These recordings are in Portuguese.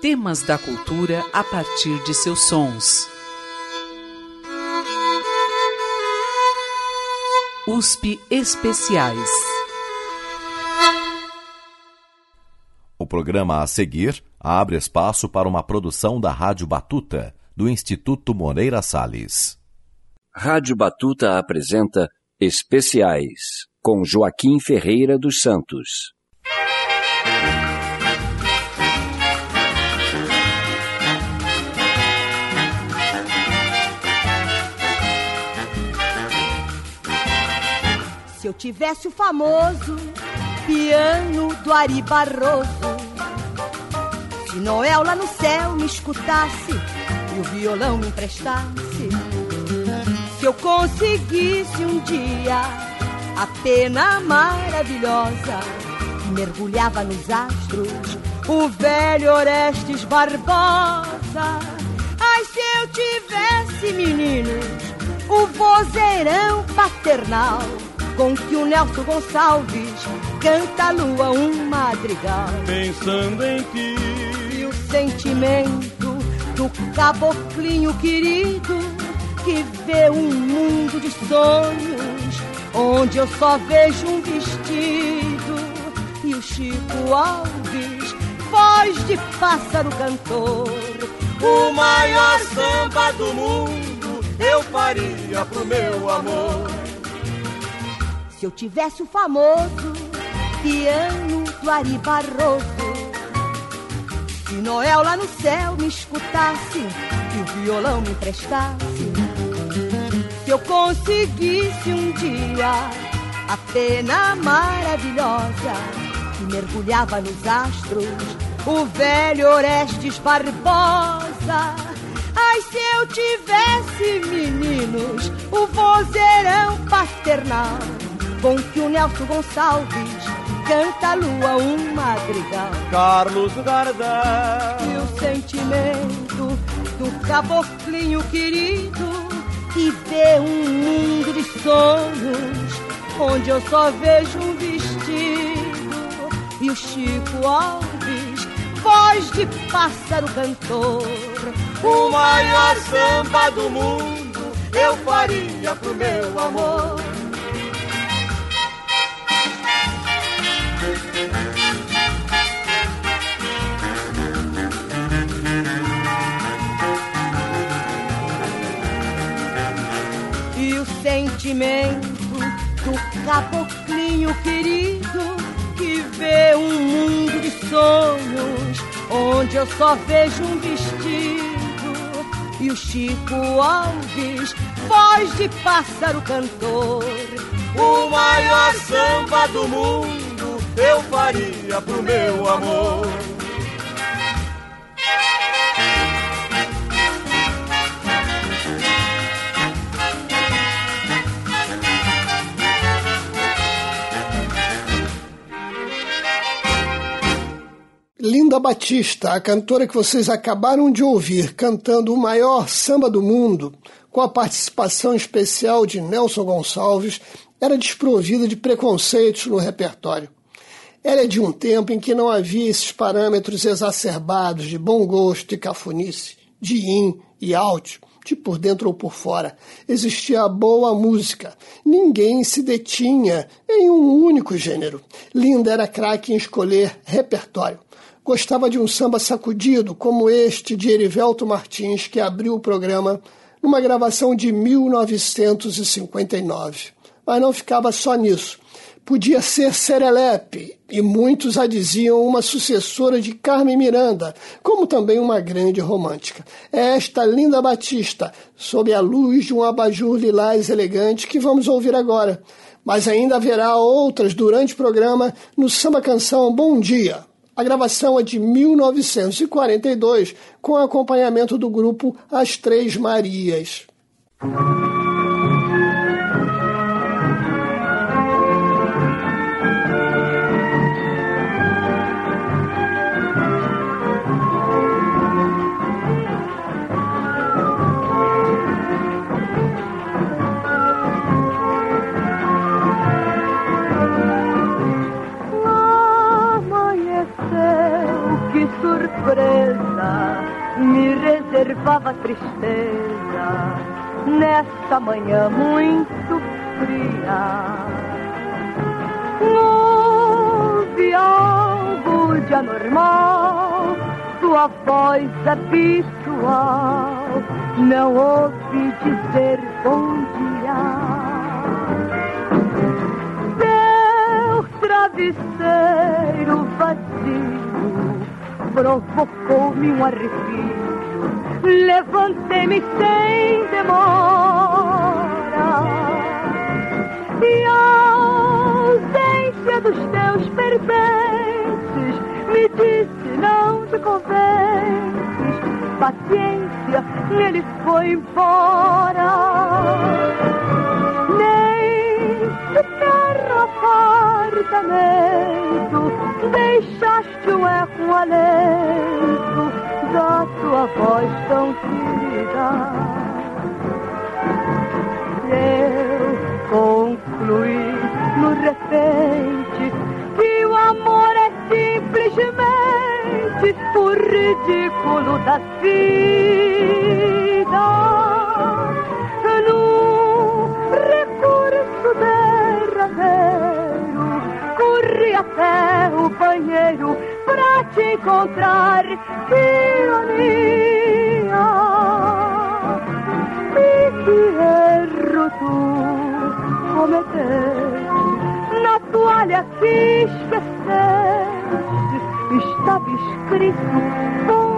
Temas da cultura a partir de seus sons. USP Especiais. O programa a seguir abre espaço para uma produção da Rádio Batuta, do Instituto Moreira Salles. Rádio Batuta apresenta Especiais, com Joaquim Ferreira dos Santos. Eu tivesse o famoso piano do Ari Barroso, se Noel lá no céu me escutasse e o violão me emprestasse, se eu conseguisse um dia a pena maravilhosa que mergulhava nos astros, o velho Orestes Barbosa. Ai, se eu tivesse meninos, o vozeirão paternal com que o Nelson Gonçalves canta a lua um madrigal. Pensando em ti. E o sentimento do caboclinho querido que vê um mundo de sonhos onde eu só vejo um vestido. E o Chico Alves, voz de pássaro cantor, o maior samba do mundo eu faria pro meu amor. Se eu tivesse o famoso piano do Ari Barroso, se Noel lá no céu me escutasse e o violão me emprestasse, se eu conseguisse um dia a pena maravilhosa que mergulhava nos astros, o velho Orestes Barbosa. Ai, se eu tivesse meninos, o vozeirão paternal com que o Nelson Gonçalves canta a lua um madrigal. Carlos Gardel. E o sentimento do caboclinho querido que vê um mundo de sonhos onde eu só vejo um vestido. E o Chico Alves, voz de pássaro cantor, o maior samba do mundo eu faria pro meu amor. Sentimento do caboclinho querido que vê um mundo de sonhos onde eu só vejo um vestido e o Chico Alves, voz de pássaro cantor, o maior samba do mundo eu faria pro meu amor. Linda Batista, a cantora que vocês acabaram de ouvir cantando o maior samba do mundo, com a participação especial de Nelson Gonçalves, era desprovida de preconceitos no repertório. Ela é de um tempo em que não havia esses parâmetros exacerbados de bom gosto e cafonice, de in e out, de por dentro ou por fora. Existia a boa música. Ninguém se detinha em um único gênero. Linda era craque em escolher repertório. Gostava de um samba sacudido, como este de Erivelto Martins, que abriu o programa numa gravação de 1959. Mas não ficava só nisso. Podia ser Serelepe, e muitos a diziam uma sucessora de Carmen Miranda, como também uma grande romântica. É esta linda Batista, sob a luz de um abajur lilás elegante, que vamos ouvir agora. Mas ainda haverá outras durante o programa no Samba Canção Bom Dia. A gravação é de 1942, com acompanhamento do grupo As Três Marias. Surpresa me reservava tristeza nesta manhã muito fria. Houve algo de anormal, sua voz habitual não ouvi dizer bom dia. Seu travesseiro vazio provocou-me um arrepio. Levantei-me sem demora. E a ausência dos teus pertences me disse não te convences. Paciência, ele foi embora. Nem sequer apartamento deixaste o eco alento da tua voz tão querida. Eu concluí no repente que o amor é simplesmente o ridículo da vida. No recurso derradeiro, corri até banheiro pra te encontrar. Ironia! E que erro tu cometeste na toalha que esqueceste estava escrito bom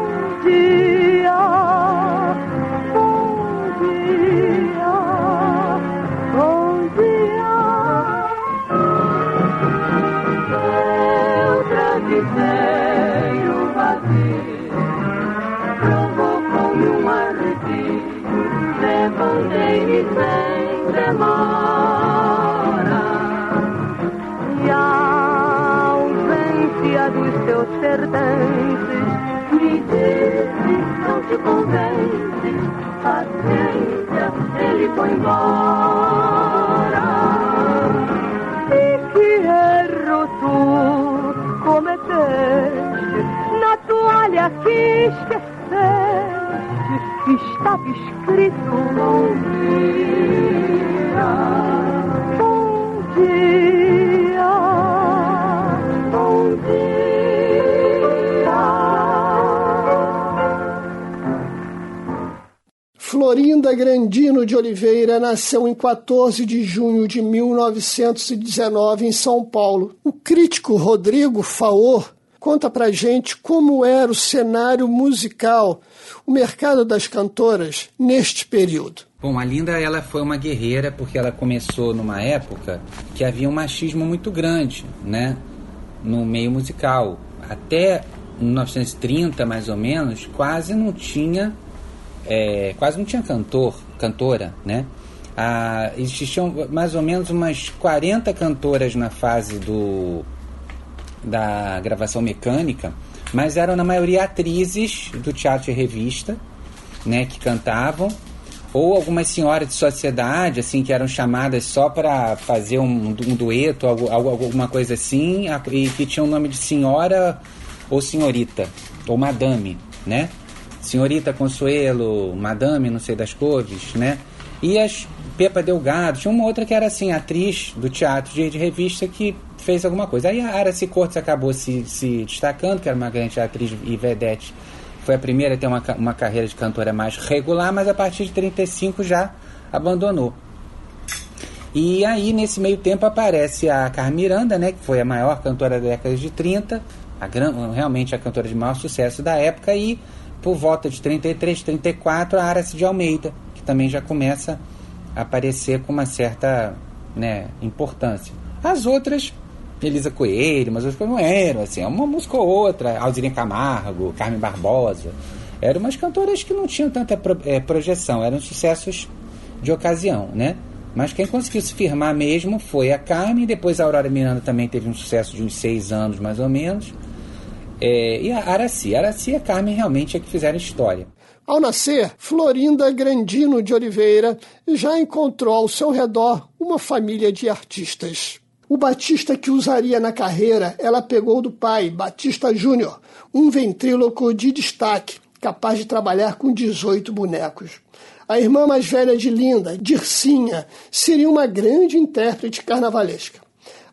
dia, travesseiro vazio provocou-me um arrepio, levantei-me sem demora. E a ausência dos teus pertences me disse não te convence, paciência, ele foi embora. Estava escrito bom dia, bom dia, bom dia. Florinda Grandino de Oliveira nasceu em 14 de junho de 1919 em São Paulo. O crítico Rodrigo Faor conta pra gente como era o cenário musical, o mercado das cantoras neste período. Bom, a Linda ela foi uma guerreira porque ela começou numa época que havia um machismo muito grande, né, no meio musical. Até 1930, mais ou menos, quase não tinha, é, quase não tinha cantor, cantora, né? Ah, existiam mais ou menos umas 40 cantoras na fase do da gravação mecânica, mas eram na maioria atrizes do teatro e revista, né, que cantavam, ou algumas senhoras de sociedade, assim, que eram chamadas só para fazer um, um dueto, algo, alguma coisa assim, e que tinham o nome de senhora ou senhorita, ou madame, né? Senhorita Consuelo, madame, não sei das cores, né? E as Pepa Delgado, tinha uma outra que era assim, atriz do teatro de, revista que fez alguma coisa. Aí a Aracy Cortes acabou se, se destacando, que era uma grande atriz e vedete. Foi a primeira a ter uma, uma carreira de cantora mais regular, mas a partir de 35 já abandonou. E aí, nesse meio tempo, aparece a Carmen Miranda, né, que foi a maior cantora da década de 30, a gran, realmente a cantora de maior sucesso da época, e por volta de 33, 34, a Aracy de Almeida, que também já começa a aparecer com uma certa né, importância. As outras Elisa Coelho, mas outras não eram, assim, uma música ou outra, Alzirinha Camargo, Carmen Barbosa, eram umas cantoras que não tinham tanta pro, é, projeção, eram sucessos de ocasião, né? Mas quem conseguiu se firmar mesmo foi a Carmen, depois a Aurora Miranda também teve um sucesso de uns seis anos, mais ou menos, é, e a Araci. A Araci e a Carmen realmente é que fizeram história. Ao nascer, Florinda Grandino de Oliveira já encontrou ao seu redor uma família de artistas. O Batista que usaria na carreira, ela pegou do pai, Batista Júnior, um ventríloco de destaque, capaz de trabalhar com 18 bonecos. A irmã mais velha de Linda, Dircinha, seria uma grande intérprete carnavalesca.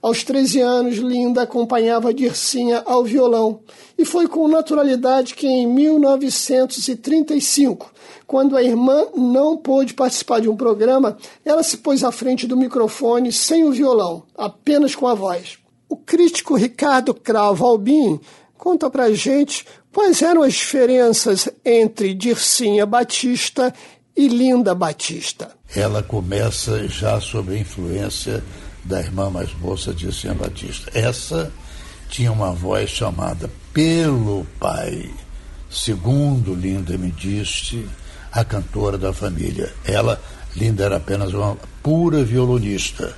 Aos 13 anos, Linda acompanhava Dircinha ao violão e foi com naturalidade que em 1935, quando a irmã não pôde participar de um programa, ela se pôs à frente do microfone sem o violão, apenas com a voz. O crítico Ricardo Cravo Albin conta pra gente quais eram as diferenças entre Dircinha Batista e Linda Batista. Ela começa já sob a influência da irmã mais moça de São Batista. Essa tinha uma voz chamada pelo pai, segundo Linda me disse, a cantora da família. Ela, Linda, era apenas uma pura violonista,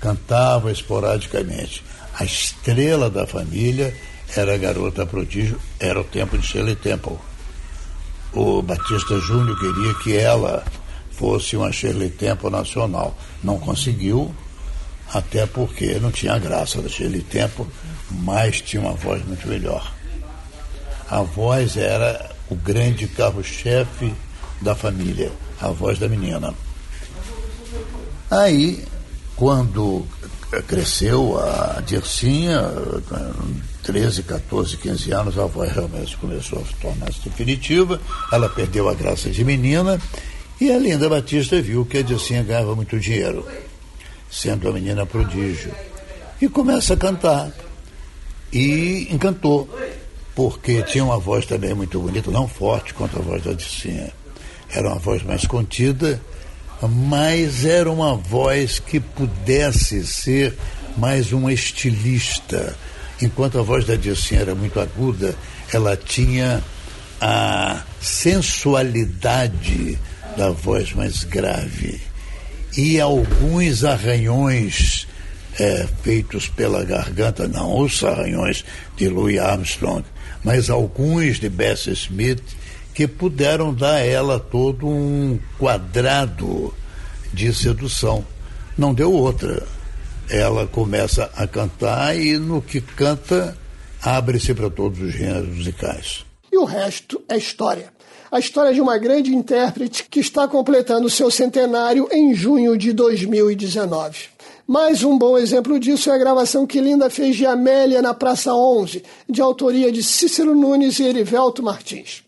cantava esporadicamente. A estrela da família era a garota prodígio, era o tempo de Shirley Temple. O Batista Júnior queria que ela fosse uma Shirley Temple nacional. Não conseguiu, até porque não tinha graça daquele tempo, mas tinha uma voz muito melhor. A voz era o grande carro-chefe da família, a voz da menina. Aí, quando cresceu a Dircinha, 13, 14, 15 anos, a voz realmente começou a tornar-se definitiva, ela perdeu a graça de menina, e a Linda Batista viu que a Dircinha ganhava muito dinheiro sendo a menina prodígio. E começa a cantar. E encantou, porque tinha uma voz também muito bonita, não forte quanto a voz da Dicinha. Era uma voz mais contida, mas era uma voz que pudesse ser mais uma estilista. Enquanto a voz da Dicinha era muito aguda, ela tinha a sensualidade da voz mais grave e alguns arranhões é, feitos pela garganta, não os arranhões de Louis Armstrong, mas alguns de Bessie Smith que puderam dar a ela todo um quadrado de sedução. Não deu outra. Ela começa a cantar e no que canta abre-se para todos os gêneros musicais. E o resto é história a história de uma grande intérprete que está completando seu centenário em junho de 2019. Mais um bom exemplo disso é a gravação que Linda fez de Amélia na Praça 11, de autoria de Cícero Nunes e Erivelto Martins.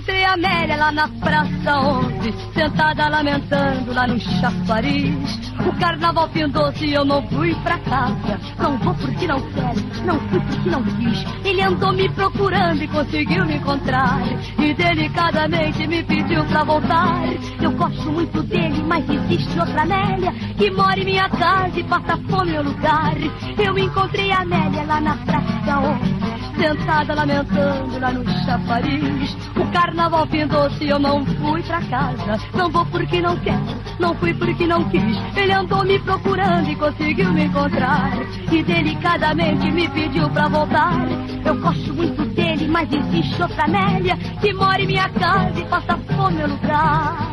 Encontrei a Amélia lá na Praça 11, sentada lamentando lá no chafariz. O carnaval findou-se e eu não fui pra casa. Não vou porque não quero, não fui porque não quis. Ele andou me procurando e conseguiu me encontrar. E delicadamente me pediu pra voltar. Eu gosto muito dele, mas existe outra Amélia que mora em minha casa e passa fome no lugar. Eu encontrei a Amélia lá na Praça 11 sentada lamentando lá no chafariz. O carnaval findou-se e eu não fui pra casa. Não vou porque não quero, não fui porque não quis. Ele andou me procurando e conseguiu me encontrar. E delicadamente me pediu pra voltar. Eu gosto muito dele, mas existe outra Nélia que mora em minha casa e passa fome no lugar.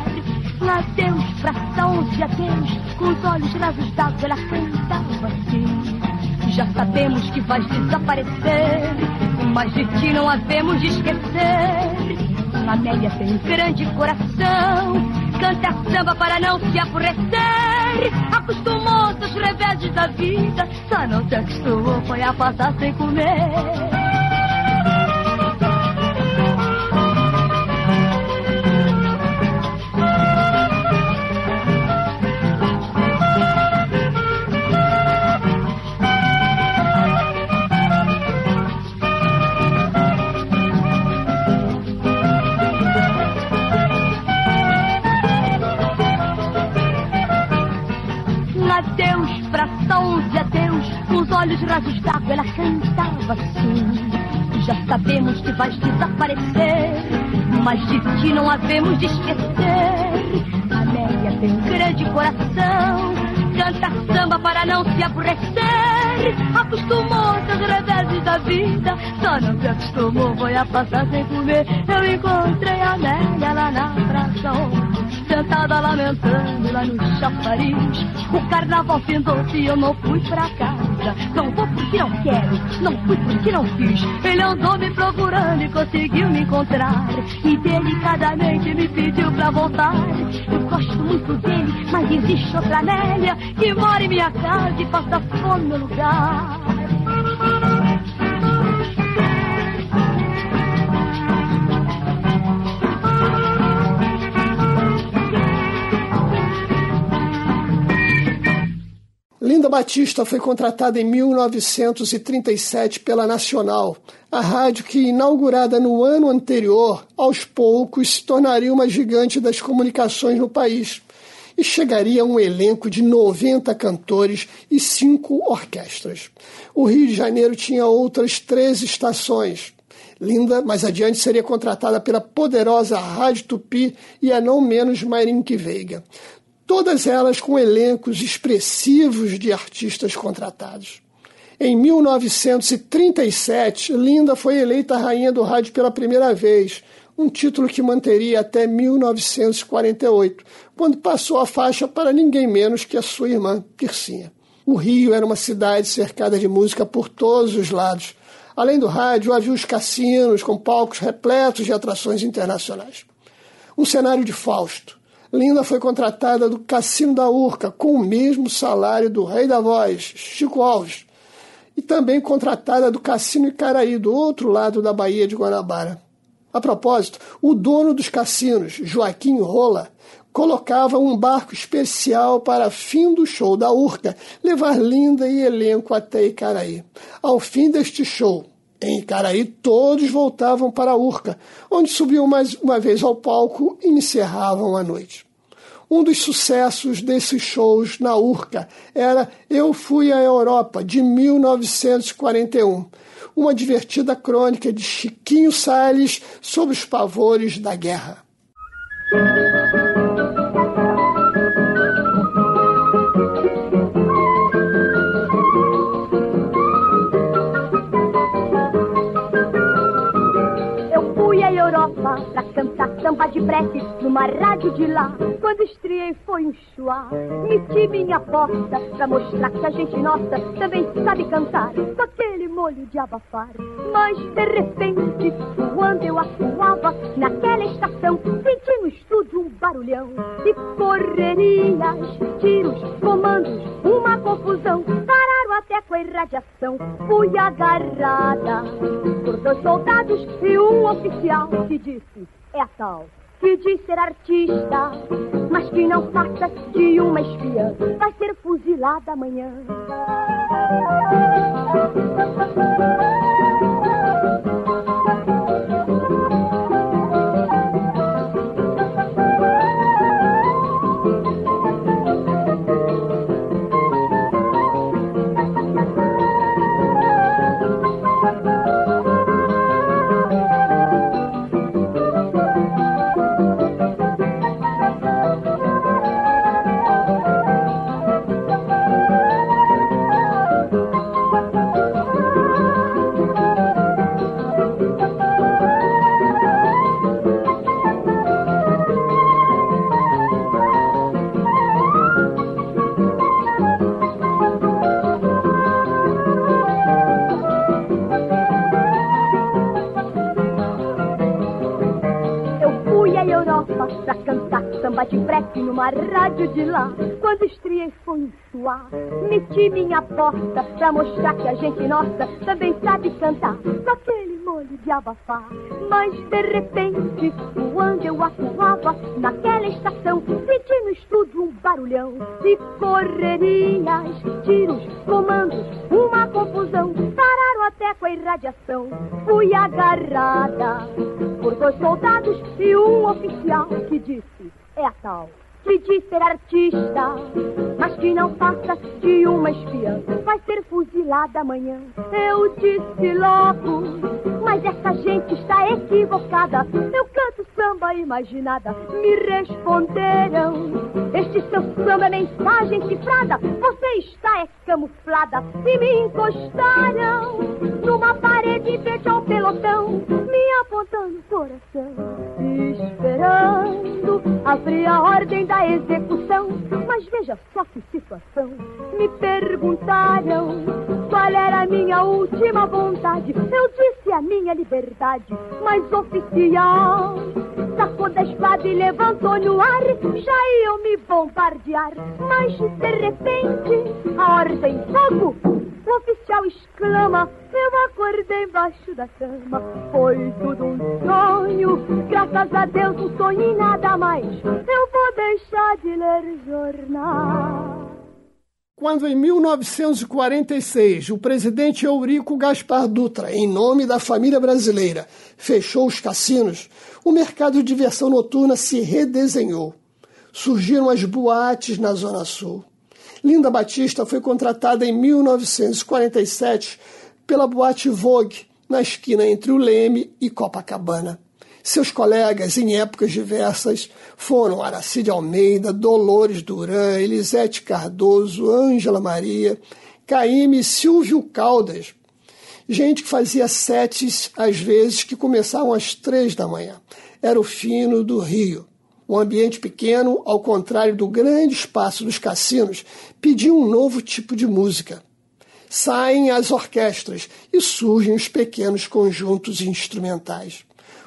Adeus, pra onde adeus, com os olhos rasos d'água ela cantava assim. Já sabemos que vais desaparecer, mas de ti não havemos de esquecer. Amélia tem um grande coração, canta samba para não se aborrecer. Acostumou-se aos reveses da vida, só não se acostumou foi a passar sem comer. Rasos d'água ela cantava assim. Já sabemos que vais desaparecer, mas de ti não havemos de esquecer. Amélia tem um grande coração, canta samba para não se aborrecer. acostumou-se aos reveses da vida. Só não se acostumou, foi a passar sem comer. Eu encontrei a Amélia lá na praça sentada lamentando lá no chafariz. O carnaval findou-se e eu não fui pra casa. Não vou porque não quero, não fui porque não quis. Ele andou me procurando e conseguiu me encontrar. E delicadamente me pediu pra voltar. Eu gosto muito dele, mas existe outra Nélia que mora em minha casa e passa fome no lugar. Linda Batista foi contratada em 1937 pela Nacional, a rádio que, inaugurada no ano anterior, aos poucos se tornaria uma gigante das comunicações no país e chegaria a um elenco de 90 cantores e cinco orquestras. O Rio de Janeiro tinha outras três estações. Linda, mais adiante, seria contratada pela poderosa Rádio Tupi e a não menos Marinque Veiga todas elas com elencos expressivos de artistas contratados. Em 1937, Linda foi eleita rainha do rádio pela primeira vez, um título que manteria até 1948, quando passou a faixa para ninguém menos que a sua irmã Pircinha. O Rio era uma cidade cercada de música por todos os lados. Além do rádio, havia os cassinos com palcos repletos de atrações internacionais. Um cenário de Fausto, Linda foi contratada do Cassino da Urca, com o mesmo salário do Rei da Voz, Chico Alves, e também contratada do Cassino Icaraí, do outro lado da Baía de Guanabara. A propósito, o dono dos cassinos, Joaquim Rola, colocava um barco especial para fim do show da Urca levar Linda e elenco até Icaraí. Ao fim deste show, em Icaraí, todos voltavam para a Urca, onde subiam mais uma vez ao palco e encerravam a noite. Um dos sucessos desses shows na Urca era Eu Fui à Europa, de 1941, uma divertida crônica de Chiquinho Salles sobre os pavores da guerra. Pra cantar samba de prece numa rádio de lá. Quando estreiei foi um chuá. Meti minha porta pra mostrar que a gente nossa também sabe cantar com aquele molho de abafar. Mas de repente, quando eu atuava naquela estação, senti no estúdio um barulhão de correrias, tiros, comandos, uma confusão. Até com a irradiação. Fui agarrada por dois soldados e um oficial que disse: é tal que diz ser artista, mas que não faça de uma espiã, vai ser fuzilada amanhã. Numa rádio de lá. Quando estriei foi suar. Meti minha porta pra mostrar que a gente nossa também sabe cantar. Com aquele molho de abafar. Mas de repente, quando eu atuava naquela estação, senti no estúdio um barulhão de correrias, tiros, comandos, uma confusão. Pararam até com a irradiação. Fui agarrada por dois soldados e um oficial que disse: é diz ser artista, mas que não faça de uma espiã, vai ser fuzilada amanhã. Eu disse logo, mas essa gente está equivocada. Eu canto samba imaginada me responderam. Este seu samba é mensagem cifrada, você está é camuflada e me encostaram numa parede frente ao pelotão, me apontando o coração, esperando a fria ordem da execução. Mas veja só que situação, me perguntaram qual era a minha última vontade. Eu disse a minha liberdade, mas oficial. Sacou da espada e levantou no ar, já iam me bombardear. Mas de repente, a ordem fogo, o oficial exclama: Eu acordei embaixo da cama. Foi tudo um sonho, graças a Deus, um sonho e nada mais. Eu vou deixar de ler jornal. Quando em 1946 o presidente Eurico Gaspar Dutra, em nome da família brasileira, fechou os cassinos, o mercado de diversão noturna se redesenhou. Surgiram as boates na Zona Sul. Linda Batista foi contratada em 1947 pela boate Vogue, na esquina entre o Leme e Copacabana. Seus colegas, em épocas diversas, foram Aracide Almeida, Dolores Duran, Elisete Cardoso, Ângela Maria, Caíme Silvio Caldas. Gente que fazia setes, às vezes, que começavam às três da manhã. Era o fino do Rio. Um ambiente pequeno, ao contrário do grande espaço dos cassinos, pedia um novo tipo de música. Saem as orquestras e surgem os pequenos conjuntos instrumentais.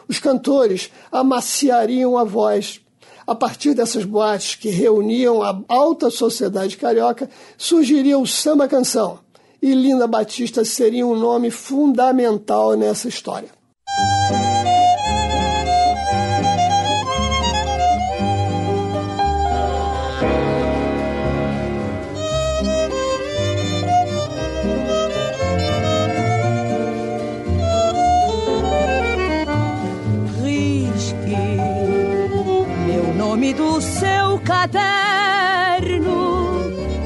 Os cantores amaciariam a voz. A partir dessas boates que reuniam a alta sociedade carioca, surgiria o samba canção. E Linda Batista seria um nome fundamental nessa história. Caderno,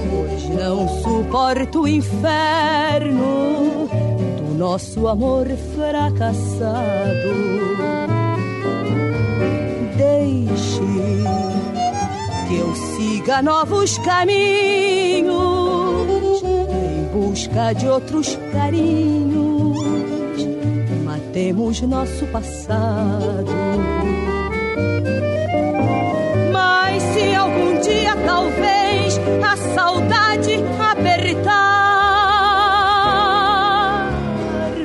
pois não suporto o inferno do nosso amor fracassado. Deixe que eu siga novos caminhos em busca de outros carinhos. Matemos nosso passado se algum dia talvez a saudade apertar,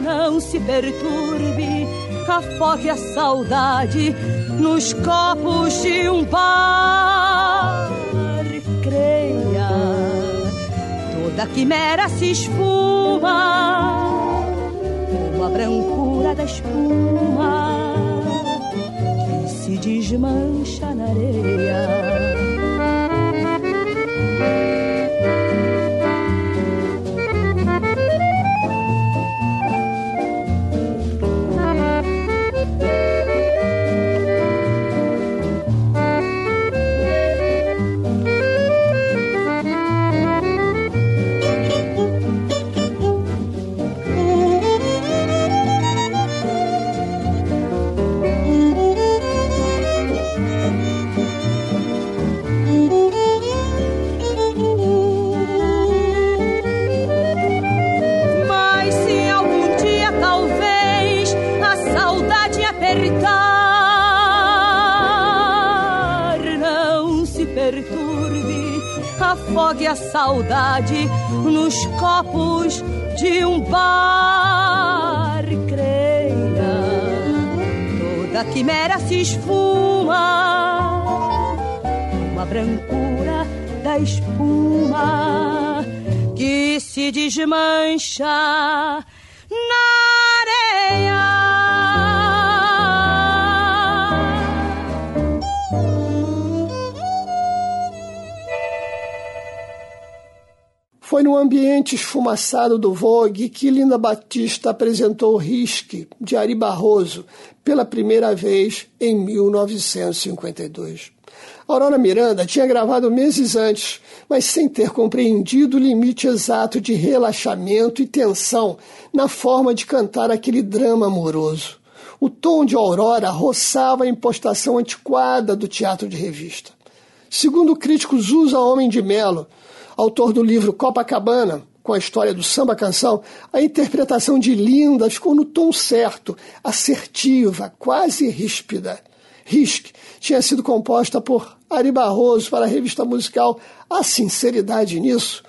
não se perturbe, afogue a saudade nos copos de um bar. Creia, toda quimera se esfuma, como a brancura da espuma desmancha na areia. A saudade nos copos de um bar. Creia, toda quimera se esfuma, uma brancura da espuma que se desmancha Foi no ambiente esfumaçado do Vogue que Linda Batista apresentou Risque, de Ari Barroso, pela primeira vez em 1952. Aurora Miranda tinha gravado meses antes, mas sem ter compreendido o limite exato de relaxamento e tensão na forma de cantar aquele drama amoroso. O tom de Aurora roçava a impostação antiquada do teatro de revista. Segundo o crítico Zusa Homem de Melo, autor do livro Copacabana, com a história do samba canção, a interpretação de Linda ficou no tom certo, assertiva, quase ríspida. Risk tinha sido composta por Ari Barroso para a revista musical A Sinceridade Nisso,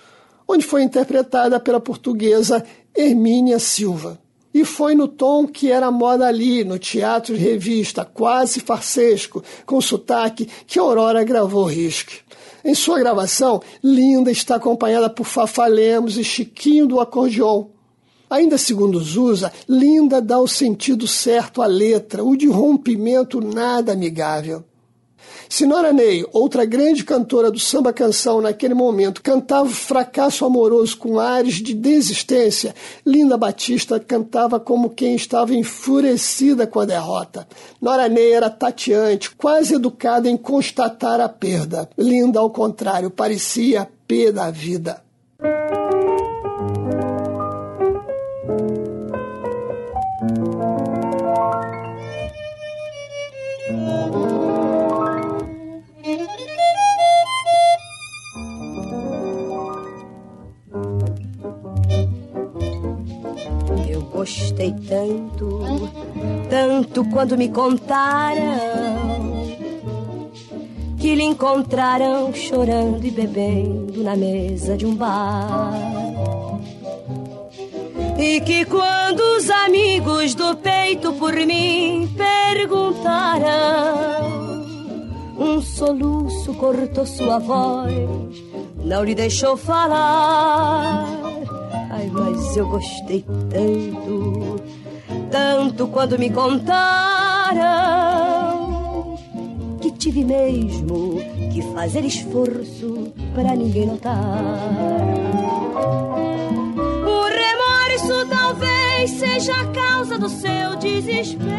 onde foi interpretada pela portuguesa Hermínia Silva. E foi no tom que era moda ali, no teatro de revista, quase farsesco, com sotaque, que Aurora gravou Risk. Em sua gravação, Linda está acompanhada por Fafá Lemos e Chiquinho do acordeon. Ainda segundo Zusa, Linda dá o sentido certo à letra, o de rompimento nada amigável. Sinora Ney, outra grande cantora do samba canção naquele momento, cantava fracasso amoroso com ares de desistência. Linda Batista cantava como quem estava enfurecida com a derrota. Nora Ney era tateante, quase educada em constatar a perda. Linda, ao contrário, parecia pé da vida. Gostei tanto, tanto quando me contaram que lhe encontraram chorando e bebendo na mesa de um bar. E que quando os amigos do peito por mim perguntaram, um soluço cortou sua voz, não lhe deixou falar mas eu gostei tanto, tanto quando me contaram que tive mesmo que fazer esforço para ninguém notar. O remorso talvez seja a causa do seu desespero.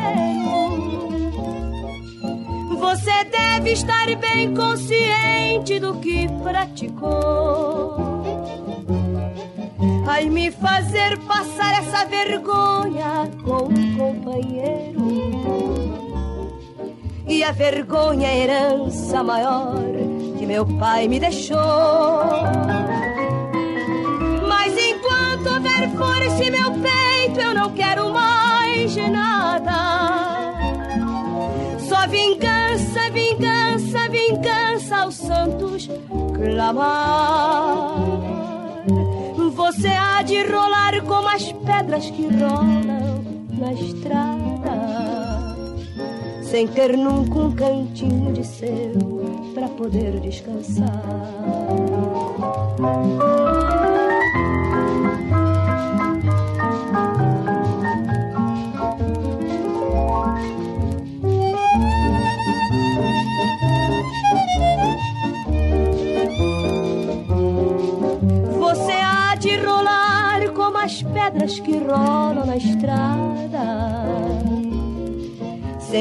Você deve estar bem consciente do que praticou Ai, me fazer passar essa vergonha com um companheiro. E a vergonha é a herança maior que meu pai me deixou. Mas enquanto houver força em meu peito, eu não quero mais nada. Só vingança, vingança, vingança aos santos clamar. Você há de rolar como as pedras que rolam na estrada, sem ter nunca um cantinho de seu para poder descansar.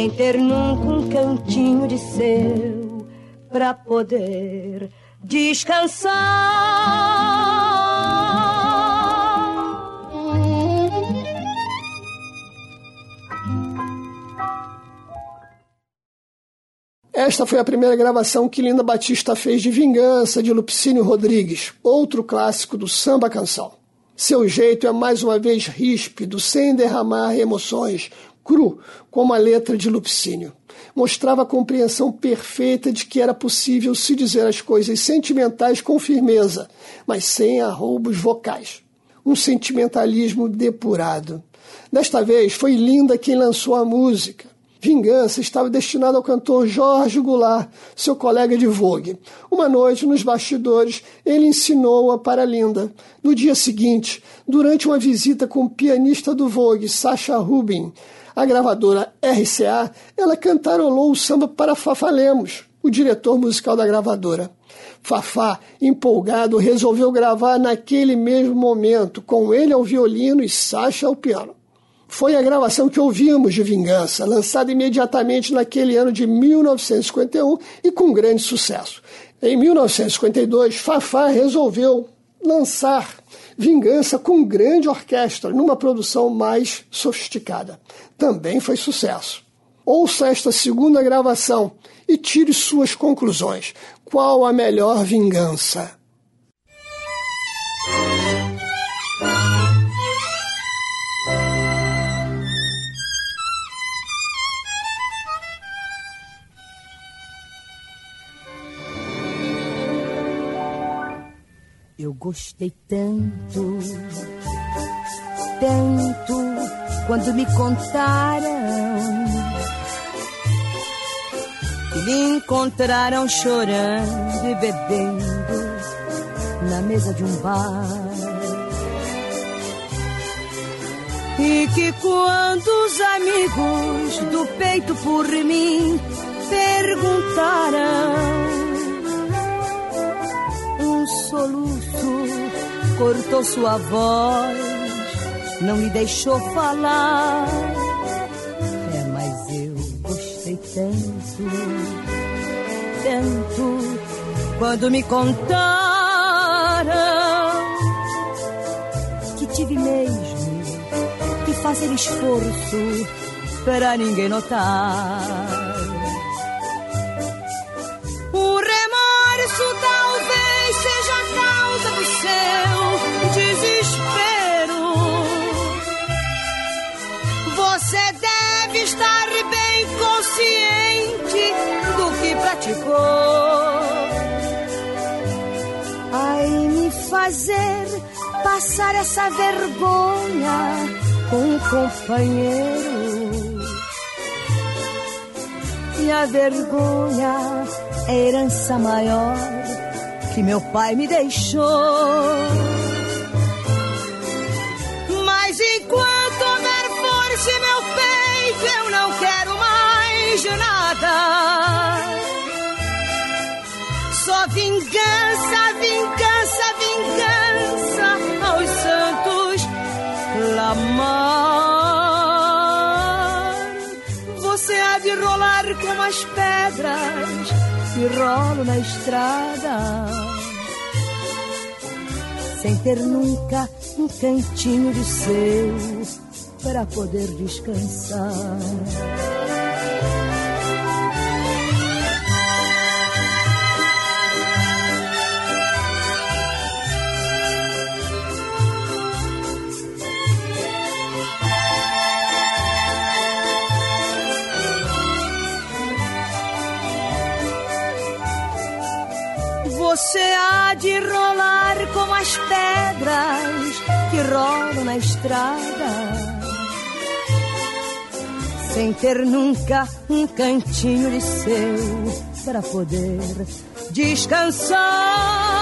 Sem ter nunca um cantinho de seu para poder descansar. Esta foi a primeira gravação que Linda Batista fez de Vingança de Lupicínio Rodrigues, outro clássico do samba canção. Seu jeito é mais uma vez ríspido, sem derramar emoções, cru, como a letra de Lupicínio. Mostrava a compreensão perfeita de que era possível se dizer as coisas sentimentais com firmeza, mas sem arroubos vocais. Um sentimentalismo depurado. Desta vez foi Linda quem lançou a música. Vingança estava destinada ao cantor Jorge Goulart, seu colega de vogue. Uma noite, nos bastidores, ele ensinou-a para Linda. No dia seguinte, durante uma visita com o pianista do vogue, Sacha Rubin, a gravadora RCA, ela cantarolou o samba para Fafá Lemos, o diretor musical da gravadora. Fafá, empolgado, resolveu gravar naquele mesmo momento, com ele ao violino e Sacha ao piano foi a gravação que ouvimos de Vingança, lançada imediatamente naquele ano de 1951 e com grande sucesso. Em 1952, Fafá resolveu lançar Vingança com grande orquestra, numa produção mais sofisticada. Também foi sucesso. Ouça esta segunda gravação e tire suas conclusões. Qual a melhor vingança? Gostei tanto, tanto, quando me contaram que me encontraram chorando e bebendo na mesa de um bar. E que quando os amigos do peito por mim perguntaram, soluço cortou sua voz, não me deixou falar. É, mas eu gostei tanto, tanto, quando me contaram que tive mesmo que fazer esforço para ninguém notar. Consciente do que praticou. Ai, me fazer passar essa vergonha com um companheiro. E a vergonha é a herança maior que meu pai me deixou. Mas enquanto houver força em meu peito, eu não quero mais nada. Só vingança, vingança, vingança aos santos clamar. Você há de rolar como as pedras que rolam na estrada, sem ter nunca um cantinho de seu para poder descansar. Você há de rolar como as pedras que rolam na estrada, sem ter nunca um cantinho de seu para poder descansar.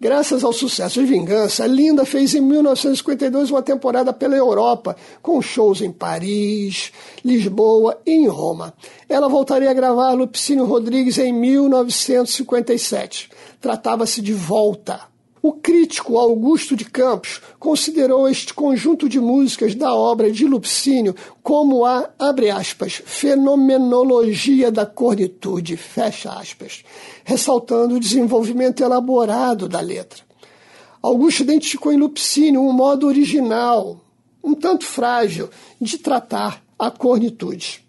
Graças ao sucesso de Vingança, Linda fez em 1952 uma temporada pela Europa, com shows em Paris, Lisboa e em Roma. Ela voltaria a gravar Lupicínio Rodrigues em 1957. Tratava-se de Volta. O crítico Augusto de Campos considerou este conjunto de músicas da obra de Lupicínio como a, abre aspas, fenomenologia da cornitude, fecha aspas, ressaltando o desenvolvimento elaborado da letra. Augusto identificou em Lupicínio um modo original, um tanto frágil, de tratar a cornitude.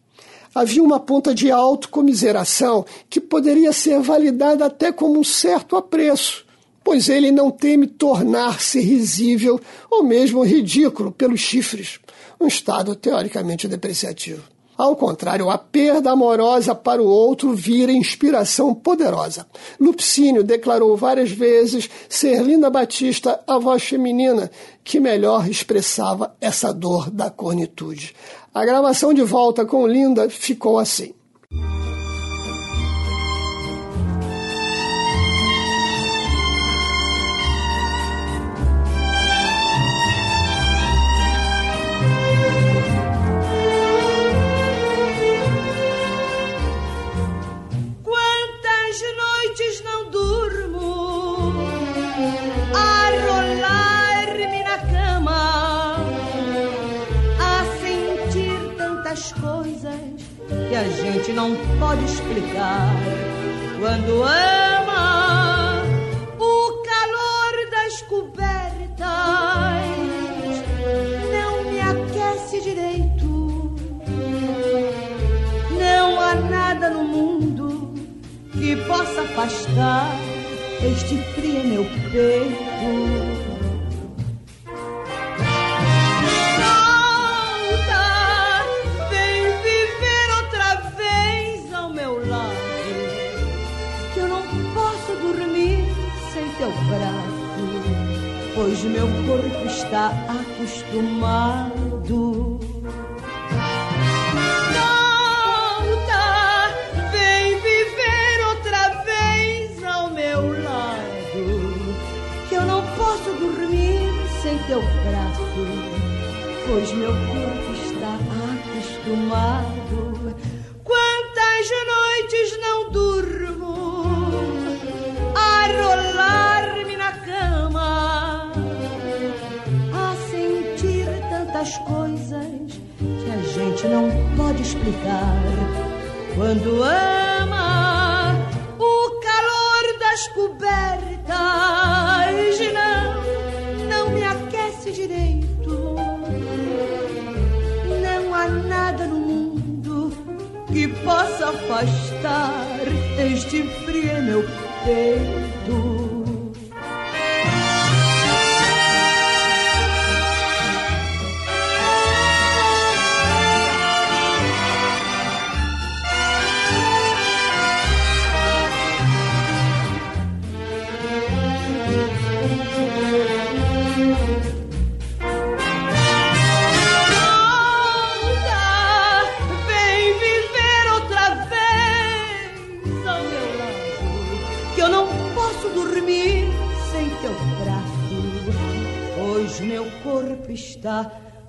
Havia uma ponta de autocomiseração que poderia ser validada até como um certo apreço, pois ele não teme tornar-se risível ou mesmo ridículo pelos chifres, um estado teoricamente depreciativo. Ao contrário, a perda amorosa para o outro vira inspiração poderosa. Lupicínio declarou várias vezes ser Linda Batista a voz feminina que melhor expressava essa dor da cornitude. A gravação de volta com Linda ficou assim. Coisas que a gente não pode explicar. Quando ama o calor das cobertas, não me aquece direito. Não há nada no mundo que possa afastar este frio em meu peito. Pois meu corpo está acostumado. Volta, vem viver outra vez ao meu lado, que eu não posso dormir sem teu braço, pois meu corpo está acostumado. Explicar. Quando ama o calor das cobertas, não, não me aquece direito. Não há nada no mundo que possa afastar este frio meu peito.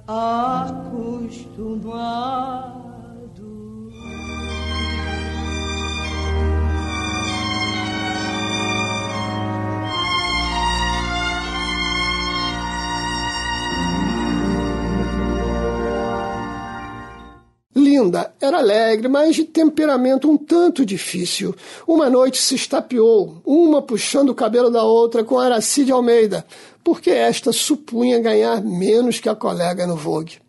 Corpo era alegre, mas de temperamento um tanto difícil. Uma noite se estapeou, uma puxando o cabelo da outra com Aracide Almeida, porque esta supunha ganhar menos que a colega no Vogue.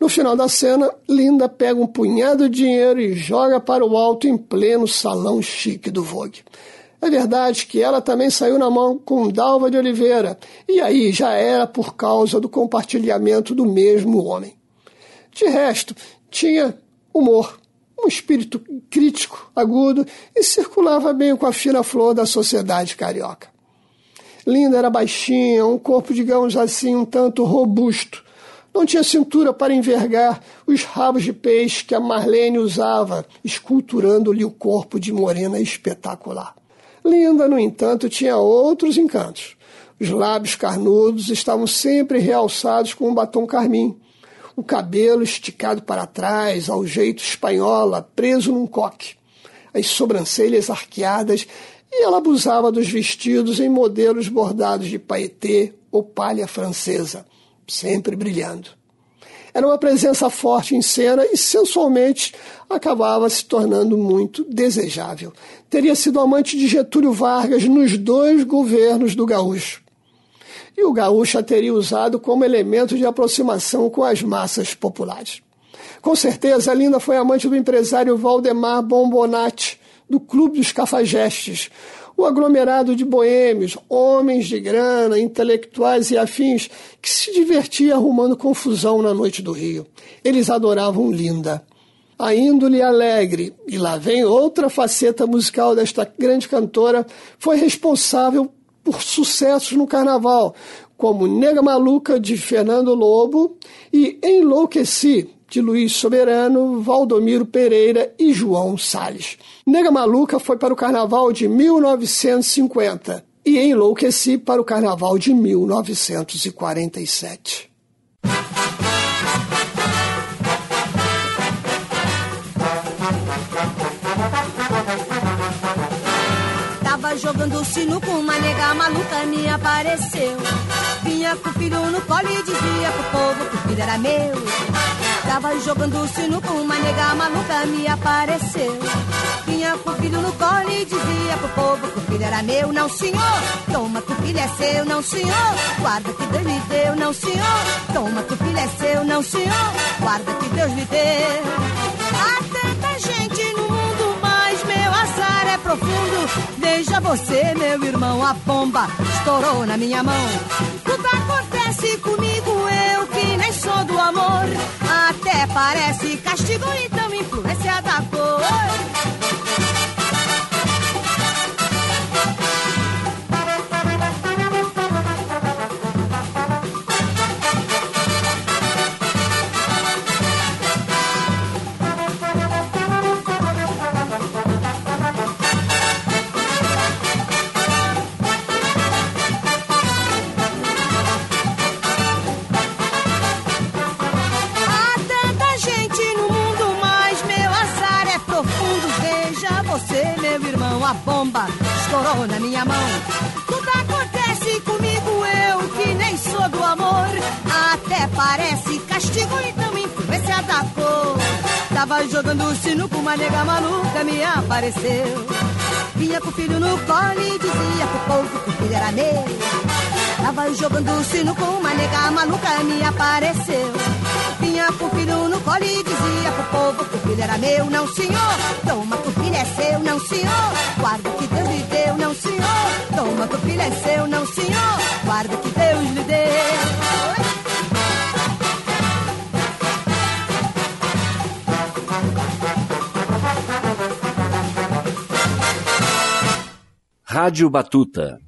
No final da cena, Linda pega um punhado de dinheiro e joga para o alto em pleno salão chique do Vogue. É verdade que ela também saiu na mão com Dalva de Oliveira, e aí já era por causa do compartilhamento do mesmo homem. De resto, tinha humor, um espírito crítico, agudo, e circulava bem com a fina flor da sociedade carioca. Linda era baixinha, um corpo, digamos assim, um tanto robusto. Não tinha cintura para envergar os rabos de peixe que a Marlene usava, esculturando-lhe o corpo de morena espetacular. Linda, no entanto, tinha outros encantos. Os lábios carnudos estavam sempre realçados com um batom carmim. O cabelo esticado para trás, ao jeito espanhola, preso num coque. As sobrancelhas arqueadas e ela abusava dos vestidos em modelos bordados de paetê ou palha francesa, sempre brilhando. Era uma presença forte em cena e sensualmente acabava se tornando muito desejável. Teria sido amante de Getúlio Vargas nos dois governos do gaúcho. E o gaúcho teria usado como elemento de aproximação com as massas populares. Com certeza, Linda foi amante do empresário Valdemar Bombonati, do Clube dos Cafajestes, o aglomerado de boêmios, homens de grana, intelectuais e afins, que se divertia arrumando confusão na noite do Rio. Eles adoravam Linda. A índole alegre, e lá vem outra faceta musical desta grande cantora, foi responsável por sucessos no carnaval, como Nega Maluca de Fernando Lobo e Enlouqueci de Luiz Soberano, Valdomiro Pereira e João Salles. Nega Maluca foi para o carnaval de 1950 e Enlouqueci para o carnaval de 1947. Jogando sino com uma nega maluca, me apareceu. Vinha com o filho no colo e dizia pro povo que o filho era meu. Tava jogando sino com uma nega maluca me apareceu. Vinha com o filho no colo e dizia pro povo que o filho era meu, não senhor. Toma que o filho é seu, não senhor. Guarda que Deus lhe deu, não senhor. Toma que o filho é seu, não senhor. Guarda que Deus lhe deu. Profundo. Veja você, meu irmão, a bomba estourou na minha mão. Tudo acontece comigo, eu que nem sou do amor. Até parece castigo, então Sino com uma nega maluca, me apareceu. Vinha com o filho no colo e dizia pro povo que o filho era meu. Tava jogando sino com uma nega maluca, me apareceu. Vinha com o filho no colo e dizia pro povo que o filho era meu, não senhor. Toma que o filho é seu, não senhor. Guarda que Deus lhe deu, não senhor. Toma que o filho é seu, não senhor. Guarda Rádio Batuta.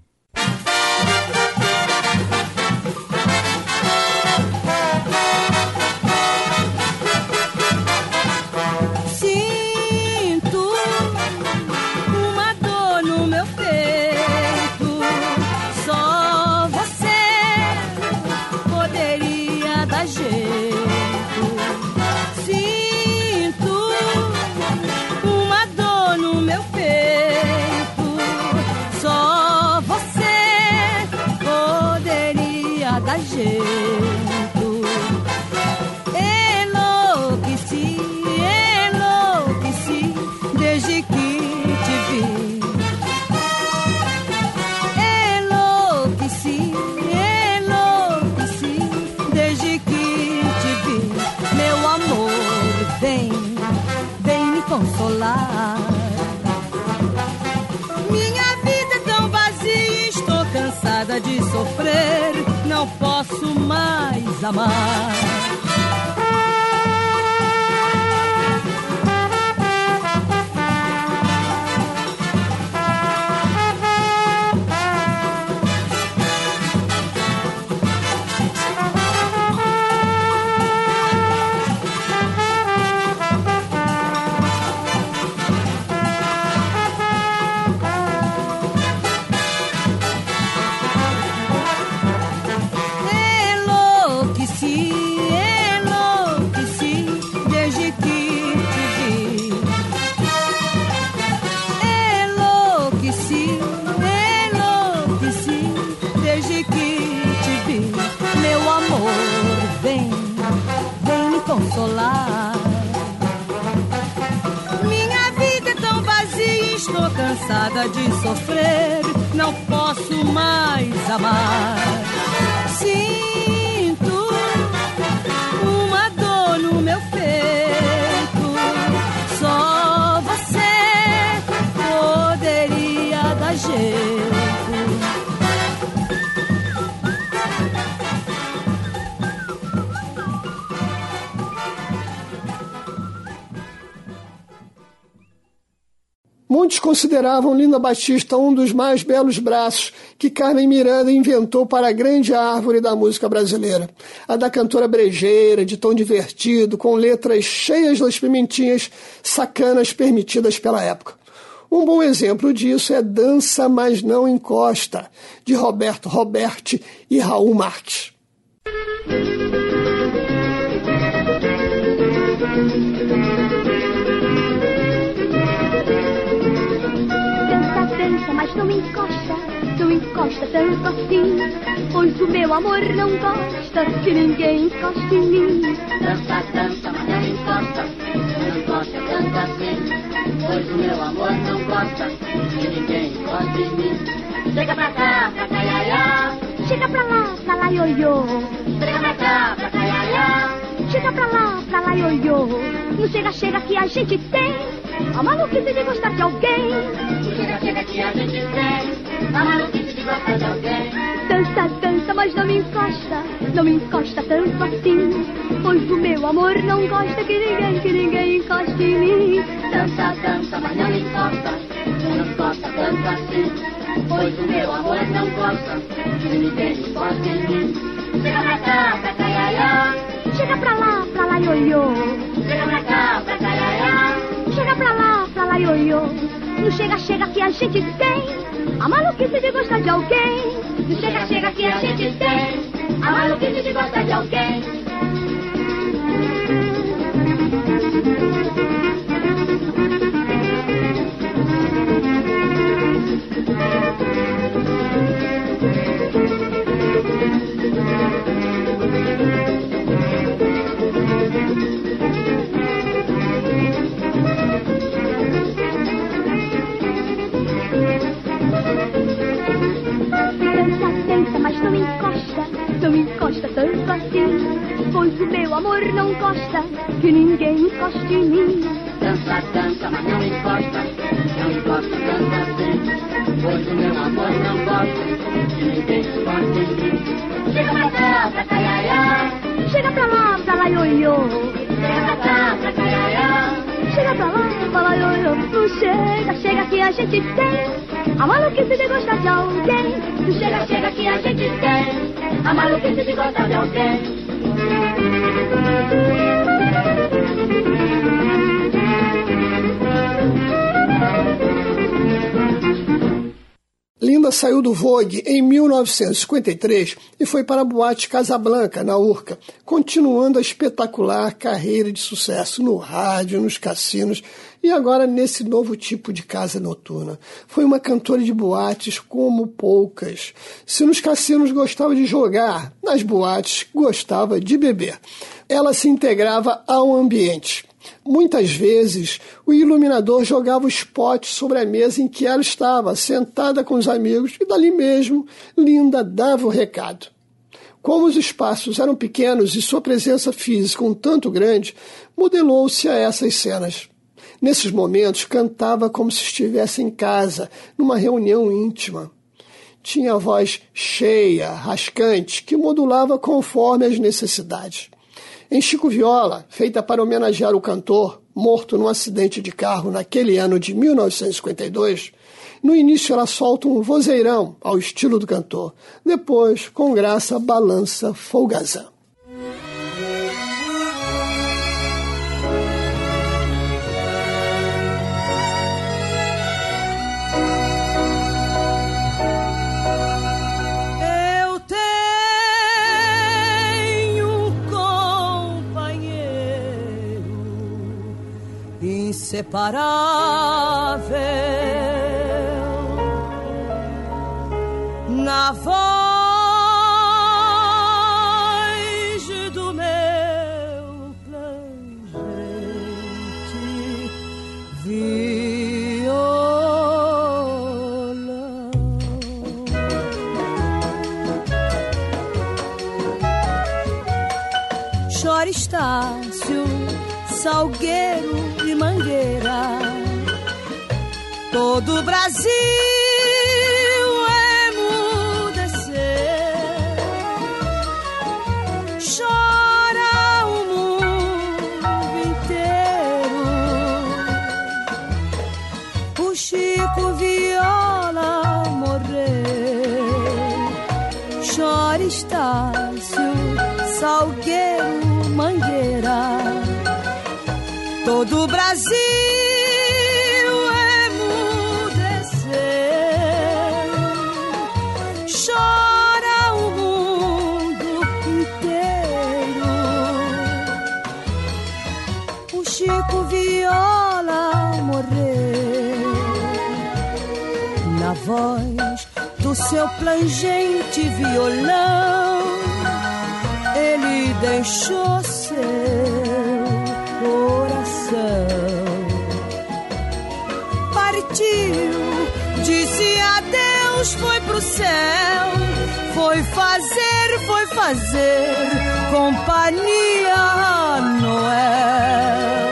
Sofrer. Não posso mais amar. Cansada de sofrer. Não posso mais amar. Consideravam Linda Batista um dos mais belos braços que Carmen Miranda inventou para a grande árvore da música brasileira. A da cantora brejeira, de tom divertido, com letras cheias das pimentinhas sacanas permitidas pela época. Um bom exemplo disso é Dança Mas Não Encosta, de Roberto Roberti e Raul Marques. Mas não encosta, não encosta tanto assim. Pois o meu amor não gosta que ninguém encoste em mim. Dança, dança, mas não encosta, não gosta tanto assim. Pois o meu amor não gosta que ninguém encoste em mim. Chega pra cá, pra cá, ia, ia. Chega pra lá, pra lá, ioiô. Chega pra cá, pra cá, ia. Chega pra lá, pra lá, ioiô. No chega, chega que a gente tem a maluquice de gostar de alguém. No chega, chega que a gente tem a maluquice de gostar de alguém. Dança, dança, mas não me encosta, não me encosta tanto assim. Pois o meu amor não gosta que ninguém, que ninguém encoste em mim. Dança, dança, mas não me encosta, não encosta tanto assim. Pois o meu amor não gosta que ninguém encoste em mim. Chega pra cá, pra cá, ia, ia. Ioiô. No chega, chega que a gente tem a maluquice de gostar de alguém. No chega, chega que a gente tem a maluquice de gostar de alguém. Amor não gosta que ninguém encoste em mim. Dança, dança, mas não encosta, não encosta tanto assim. Pois o meu amor não gosta que ninguém encoste em mim. Chega pra cá, pra cá, ia, ia. Chega pra lá, pra lá, ioiô. Chega pra cá, pra cá, ia, ia. Chega pra lá, pra lá, ioiô. Não chega, chega que a gente tem a maluquice de gostar de alguém. Chega, chega que a gente tem a maluquice de gostar de alguém. Linda saiu do Vogue em 1953 e foi para a boate Casablanca, na Urca, continuando a espetacular carreira de sucesso no rádio, nos cassinos e agora nesse novo tipo de casa noturna. Foi uma cantora de boates como poucas. Se nos cassinos gostava de jogar, nas boates gostava de beber. Ela se integrava ao ambiente. Muitas vezes, o iluminador jogava o spot sobre a mesa em que ela estava, sentada com os amigos, e dali mesmo, Linda dava o recado. Como os espaços eram pequenos e sua presença física um tanto grande, modelou-se a essas cenas. Nesses momentos, cantava como se estivesse em casa, numa reunião íntima. Tinha a voz cheia, rascante, que modulava conforme as necessidades. Em Chico Viola, feita para homenagear o cantor, morto num acidente de carro naquele ano de 1952, no início ela solta um vozeirão ao estilo do cantor, depois, com graça, balança folgazão. Inseparável na voz do meu plangente violão. Chora Estácio, Salgueiro Todo o Brasil voz do seu plangente violão. deixou seu coração. Partiu, disse adeus, foi pro céu. Foi fazer, foi fazer companhia a Noel.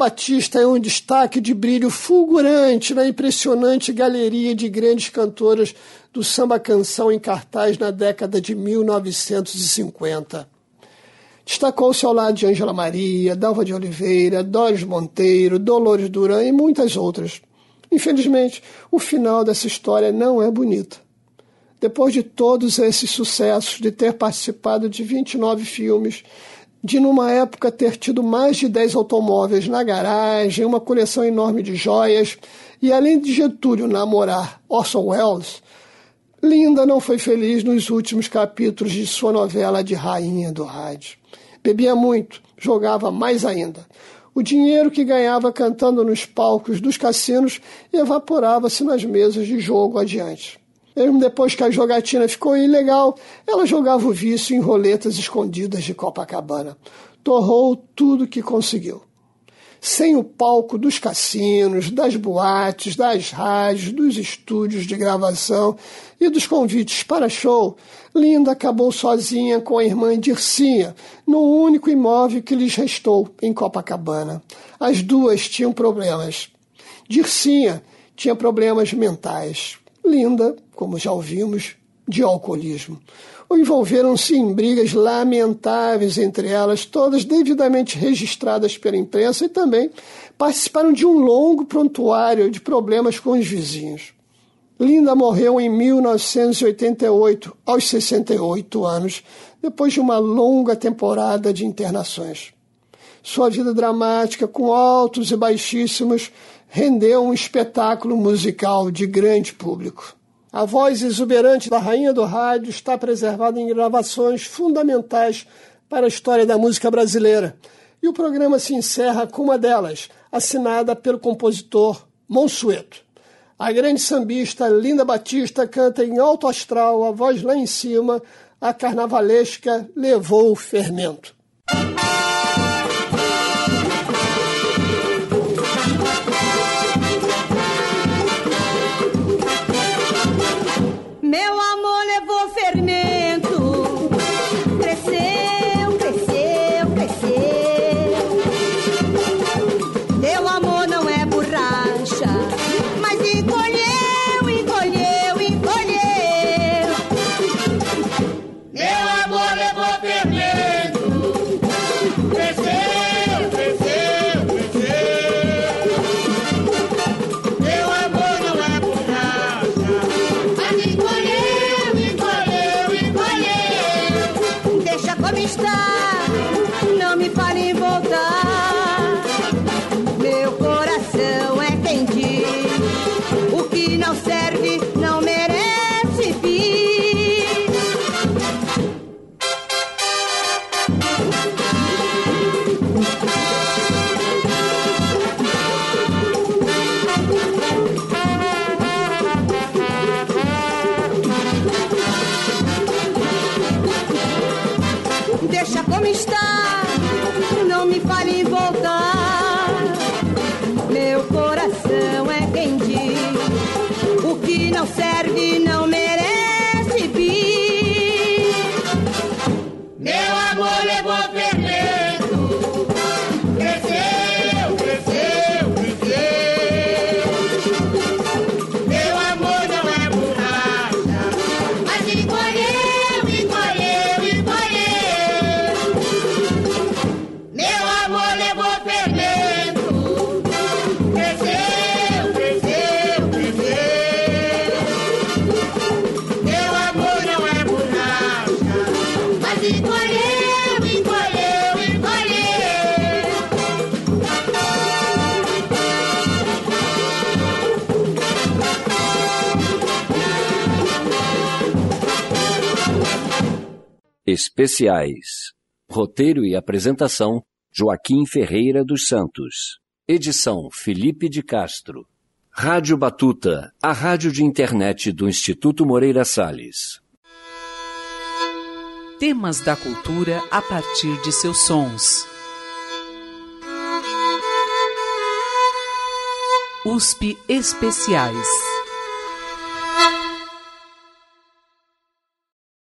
Batista é um destaque de brilho fulgurante na impressionante galeria de grandes cantoras do samba canção em cartaz na década de 1950. Destacou-se ao lado de Ângela Maria, Dalva de Oliveira, Doris Monteiro, Dolores Duran e muitas outras. Infelizmente, o final dessa história não é bonito. Depois de todos esses sucessos, de ter participado de 29 filmes, de numa época ter tido mais de 10 automóveis na garagem, uma coleção enorme de joias, e além de Getúlio namorar Orson Welles, Linda não foi feliz nos últimos capítulos de sua novela de Rainha do Rádio. Bebia muito, jogava mais ainda. O dinheiro que ganhava cantando nos palcos dos cassinos evaporava-se nas mesas de jogo adiante. Mesmo depois que a jogatina ficou ilegal, ela jogava o vício em roletas escondidas de Copacabana. Torrou tudo que conseguiu. Sem o palco dos cassinos, das boates, das rádios, dos estúdios de gravação e dos convites para show, Linda acabou sozinha com a irmã Dircinha, no único imóvel que lhes restou em Copacabana. As duas tinham problemas. Dircinha tinha problemas mentais. Linda, como já ouvimos, de alcoolismo. Envolveram-se em brigas lamentáveis entre elas, todas devidamente registradas pela imprensa, e também participaram de um longo prontuário de problemas com os vizinhos. Linda morreu em 1988, aos 68 anos, depois de uma longa temporada de internações. Sua vida dramática, com altos e baixíssimos, rendeu um espetáculo musical de grande público. A voz exuberante da rainha do rádio está preservada em gravações fundamentais para a história da música brasileira. E o programa se encerra com uma delas, assinada pelo compositor Monsueto. A grande sambista Linda Batista canta em alto astral, a voz lá em cima, a carnavalesca Levou o Fermento. Especiais. Roteiro e apresentação: Joaquim Ferreira dos Santos. Edição: Felipe de Castro. Rádio Batuta, a rádio de internet do Instituto Moreira Salles. Temas da cultura a partir de seus sons. USP Especiais.